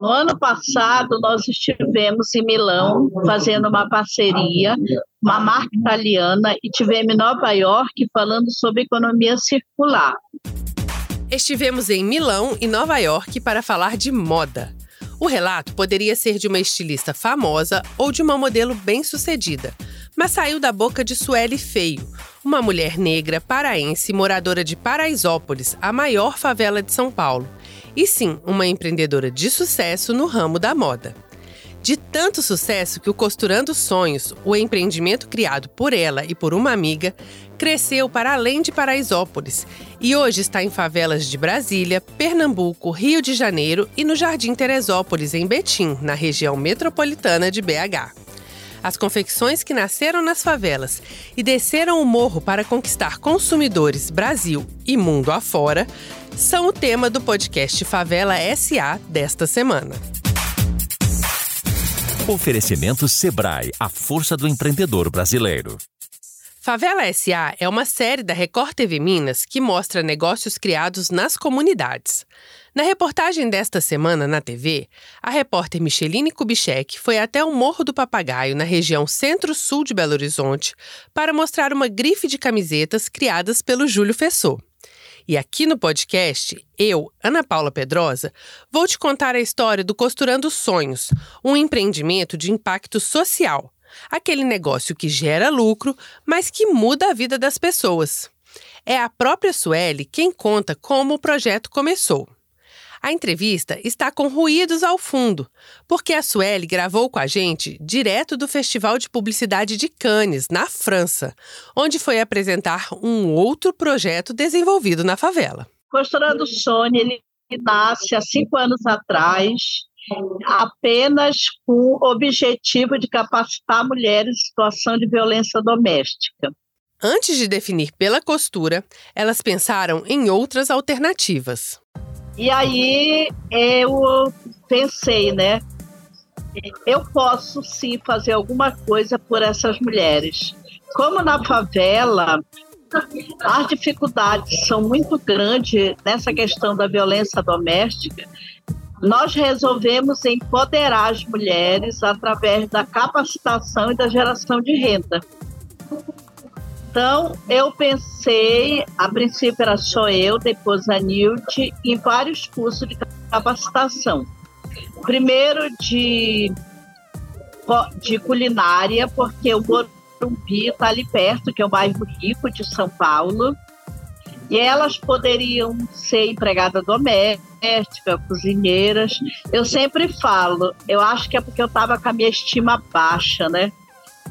No ano passado, nós estivemos em Milão fazendo uma parceria, uma marca italiana, e tivemos em Nova York falando sobre economia circular. Estivemos em Milão e Nova York para falar de moda. O relato poderia ser de uma estilista famosa ou de uma modelo bem-sucedida, mas saiu da boca de Sueli Feio, uma mulher negra paraense moradora de Paraisópolis, a maior favela de São Paulo, e sim, uma empreendedora de sucesso no ramo da moda. De tanto sucesso que o Costurando Sonhos, o empreendimento criado por ela e por uma amiga, cresceu para além de Paraisópolis e hoje está em favelas de Brasília, Pernambuco, Rio de Janeiro e no Jardim Teresópolis, em Betim, na região metropolitana de BH. As confecções que nasceram nas favelas e desceram o morro para conquistar consumidores Brasil e mundo afora são o tema do podcast Favela SA desta semana. Oferecimento Sebrae, a força do empreendedor brasileiro. Favela SA é uma série da Record TV Minas que mostra negócios criados nas comunidades. Na reportagem desta semana na TV, a repórter Micheline Kubitschek foi até o Morro do Papagaio, na região centro-sul de Belo Horizonte, para mostrar uma grife de camisetas criadas pelo Júlio Fessor. E aqui no podcast, eu, Ana Paula Pedrosa, vou te contar a história do Costurando Sonhos, um empreendimento de impacto social. Aquele negócio que gera lucro, mas que muda a vida das pessoas. É a própria Sueli quem conta como o projeto começou. A entrevista está com ruídos ao fundo, porque a Sueli gravou com a gente direto do Festival de Publicidade de Cannes, na França, onde foi apresentar um outro projeto desenvolvido na favela. Costurando Sônia, ele nasce há cinco anos atrás, apenas com o objetivo de capacitar mulheres em situação de violência doméstica. Antes de definir pela costura, elas pensaram em outras alternativas. E aí eu pensei, né? Eu posso sim fazer alguma coisa por essas mulheres. Como na favela, as dificuldades são muito grandes nessa questão da violência doméstica, nós resolvemos empoderar as mulheres através da capacitação e da geração de renda. Então, eu pensei, a princípio era só eu, depois a Nilt, em vários cursos de capacitação. Primeiro de, de culinária, porque o Morumbi está ali perto, que é o bairro rico de São Paulo. E elas poderiam ser empregada doméstica, cozinheiras. Eu sempre falo, eu acho que é porque eu estava com a minha estima baixa, né?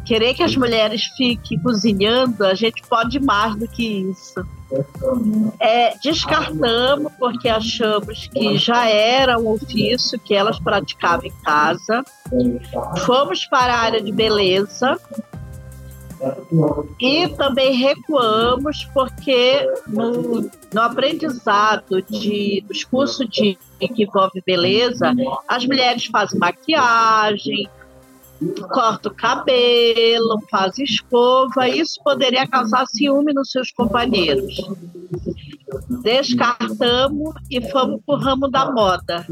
Querer que as mulheres fiquem cozinhando, a gente pode mais do que isso. É, descartamos porque achamos que já era um ofício que elas praticavam em casa. Fomos para a área de beleza e também recuamos porque no, no aprendizado de, dos cursos de, que envolve beleza, as mulheres fazem maquiagem, corta o cabelo, faz escova, isso poderia causar ciúme nos seus companheiros. Descartamos e fomos para o ramo da moda,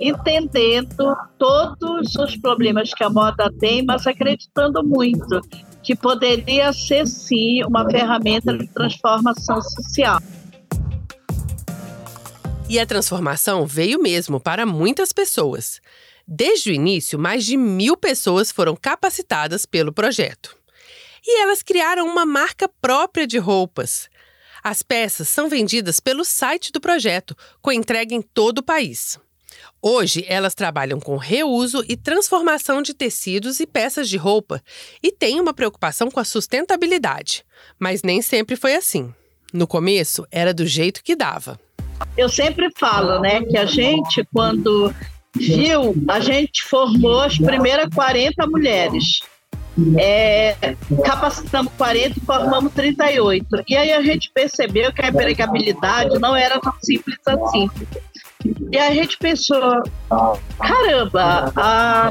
entendendo todos os problemas que a moda tem, mas acreditando muito que poderia ser sim uma ferramenta de transformação social. E a transformação veio mesmo para muitas pessoas. Desde o início, mais de mil pessoas foram capacitadas pelo projeto. E elas criaram uma marca própria de roupas. As peças são vendidas pelo site do projeto, com entrega em todo o país. Hoje, elas trabalham com reuso e transformação de tecidos e peças de roupa e têm uma preocupação com a sustentabilidade. Mas nem sempre foi assim. No começo, era do jeito que dava. Eu sempre falo, né, que a gente, quando viu, a gente formou as primeiras 40 mulheres. É, capacitamos 40 e formamos 38. E aí a gente percebeu que a empregabilidade não era tão simples assim. E a gente pensou, caramba, a,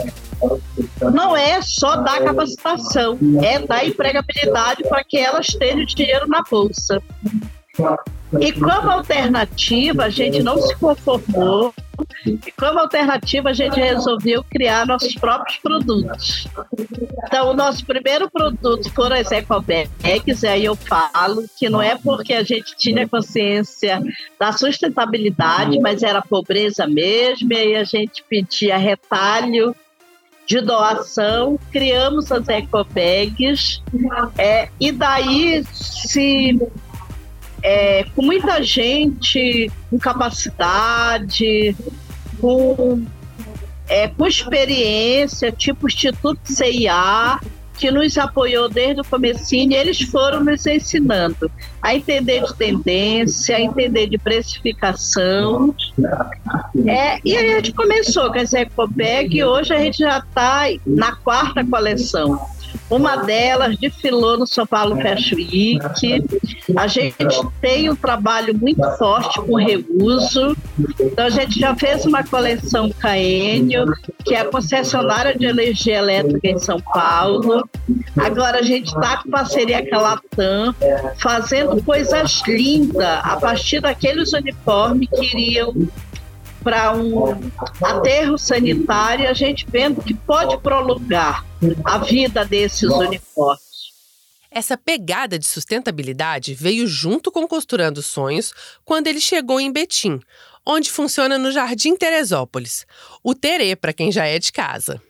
não é só dar capacitação, é dar empregabilidade para que elas tenham dinheiro na bolsa. E como alternativa, a gente não se conformou e como alternativa a gente resolveu criar nossos próprios produtos. Então, o nosso primeiro produto foram as ecobags, e aí eu falo que não é porque a gente tinha consciência da sustentabilidade, mas era pobreza mesmo, e aí a gente pedia retalho de doação, criamos as ecobags, é, e daí se é, com muita gente com capacidade, com, é, com experiência, tipo Instituto CIA, que nos apoiou desde o comecinho, e eles foram nos ensinando a entender de tendência, a entender de precificação. É, e aí a gente começou com essa EcoBag e hoje a gente já está na quarta coleção. Uma delas desfilou no São Paulo Fashion Week. A gente tem um trabalho muito forte com reuso. Então, a gente já fez uma coleção Caênio, que é a concessionária de energia elétrica em São Paulo. Agora, a gente está com parceria com a Latam, fazendo coisas lindas a partir daqueles uniformes que iriam para um aterro sanitário, a gente vendo que pode prolongar a vida desses uniformes. Essa pegada de sustentabilidade veio junto com Costurando Sonhos quando ele chegou em Betim, onde funciona no Jardim Teresópolis, o Terê para quem já é de casa.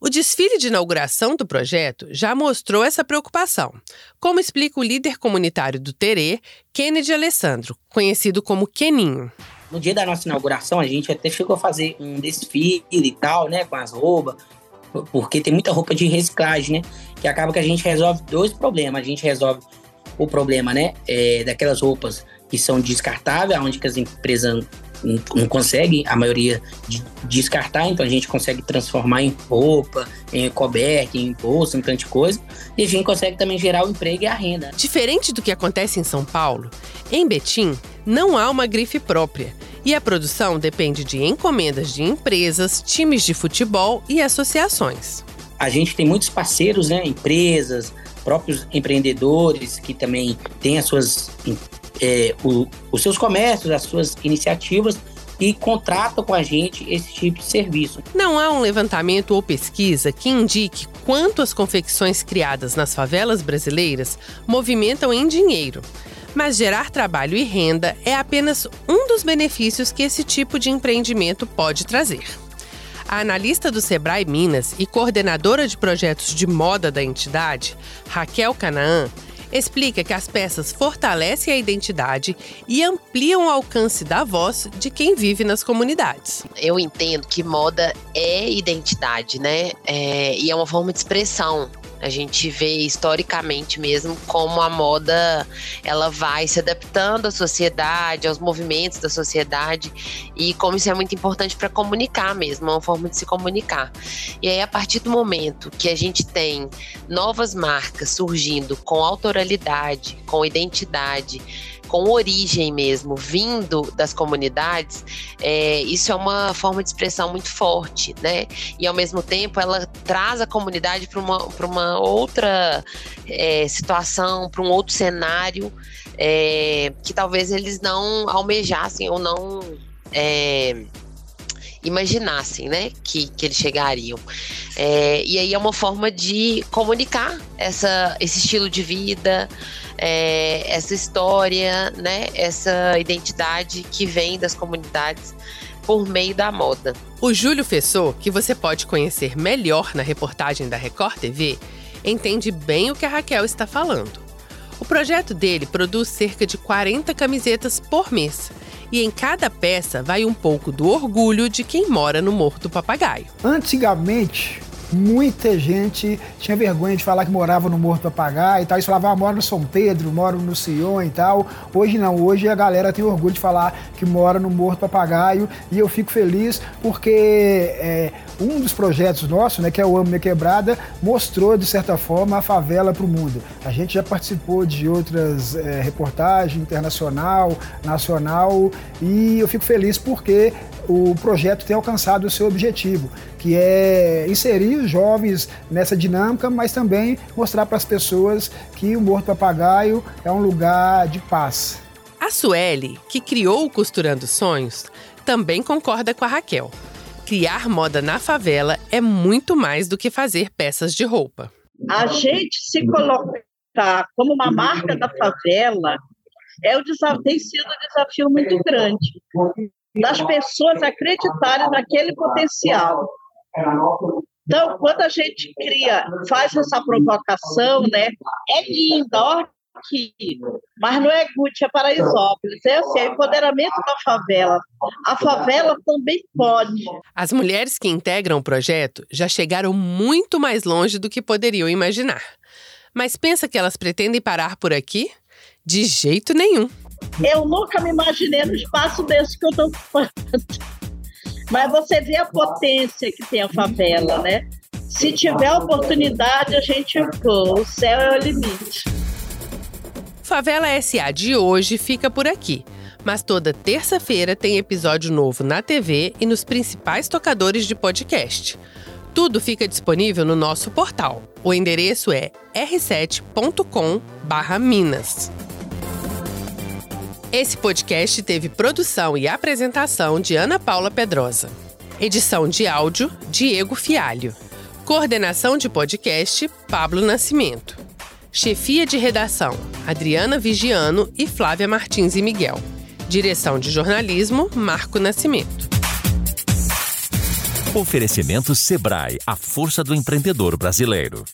O desfile de inauguração do projeto já mostrou essa preocupação, como explica o líder comunitário do Terê, Kennedy Alessandro, conhecido como Keninho. No dia da nossa inauguração, a gente até chegou a fazer um desfile e tal, né, com as roupas, porque tem muita roupa de reciclagem, né, que acaba que a gente resolve dois problemas. A gente resolve o problema, né, é, daquelas roupas que são descartáveis, onde que as empresas não conseguem, a maioria, de descartar, então a gente consegue transformar em roupa, em coberta, em bolsa, em tanta coisa, e a gente consegue também gerar o emprego e a renda. Diferente do que acontece em São Paulo, em Betim não há uma grife própria. E a produção depende de encomendas de empresas, times de futebol e associações. A gente tem muitos parceiros, né? empresas, próprios empreendedores que também têm as suas, é, o, os seus comércios, as suas iniciativas e contratam com a gente esse tipo de serviço. Não há um levantamento ou pesquisa que indique quanto as confecções criadas nas favelas brasileiras movimentam em dinheiro. Mas gerar trabalho e renda é apenas um dos benefícios que esse tipo de empreendimento pode trazer. A analista do Sebrae Minas e coordenadora de projetos de moda da entidade, Raquel Canaã, explica que as peças fortalecem a identidade e ampliam o alcance da voz de quem vive nas comunidades. Eu entendo que moda é identidade, né? É, e é uma forma de expressão a gente vê historicamente mesmo como a moda ela vai se adaptando à sociedade, aos movimentos da sociedade e como isso é muito importante para comunicar mesmo, é uma forma de se comunicar. E aí a partir do momento que a gente tem novas marcas surgindo com autoralidade, com identidade, com origem mesmo, vindo das comunidades, é, isso é uma forma de expressão muito forte, né? E ao mesmo tempo ela traz a comunidade para uma, uma outra é, situação, para um outro cenário é, que talvez eles não almejassem ou não é, imaginassem, né, que, que eles chegariam. É, e aí é uma forma de comunicar essa, esse estilo de vida, é, essa história, né, essa identidade que vem das comunidades por meio da moda. O Júlio Fessor, que você pode conhecer melhor na reportagem da Record TV, entende bem o que a Raquel está falando. O projeto dele produz cerca de 40 camisetas por mês. E em cada peça vai um pouco do orgulho de quem mora no Morro do Papagaio. Antigamente, muita gente tinha vergonha de falar que morava no Morro do Papagaio e tal. Eles falavam, ah, moro no São Pedro, moro no Sion e tal. Hoje não, hoje a galera tem orgulho de falar que mora no Morro do Papagaio e eu fico feliz porque é, um dos projetos nossos, né, que é o Amo Minha Quebrada, mostrou, de certa forma, a favela para o mundo. A gente já participou de outras é, reportagens internacional, nacional e eu fico feliz porque o projeto tem alcançado o seu objetivo, que é inserir os jovens nessa dinâmica, mas também mostrar para as pessoas que o Morto Papagaio é um lugar de paz. A Sueli, que criou o Costurando Sonhos, também concorda com a Raquel. Criar moda na favela é muito mais do que fazer peças de roupa. A gente se colocar como uma marca da favela é o desafio, tem sido um desafio muito grande das pessoas acreditarem naquele potencial. Então, quando a gente cria, faz essa provocação, né? É lindo, aqui, mas não é Gucci, é Paraisópolis. É assim, é empoderamento da favela. A favela também pode. As mulheres que integram o projeto já chegaram muito mais longe do que poderiam imaginar. Mas pensa que elas pretendem parar por aqui? De jeito nenhum. Eu nunca me imaginei no espaço desse que eu estou falando. Mas você vê a potência que tem a favela, né? Se tiver oportunidade, a gente, pô, o céu é o limite. Favela SA de hoje fica por aqui. Mas toda terça-feira tem episódio novo na TV e nos principais tocadores de podcast. Tudo fica disponível no nosso portal. O endereço é r7.com/minas. Esse podcast teve produção e apresentação de Ana Paula Pedrosa. Edição de áudio, Diego Fialho. Coordenação de podcast, Pablo Nascimento. Chefia de redação, Adriana Vigiano e Flávia Martins e Miguel. Direção de jornalismo, Marco Nascimento. Oferecimento Sebrae, a força do empreendedor brasileiro.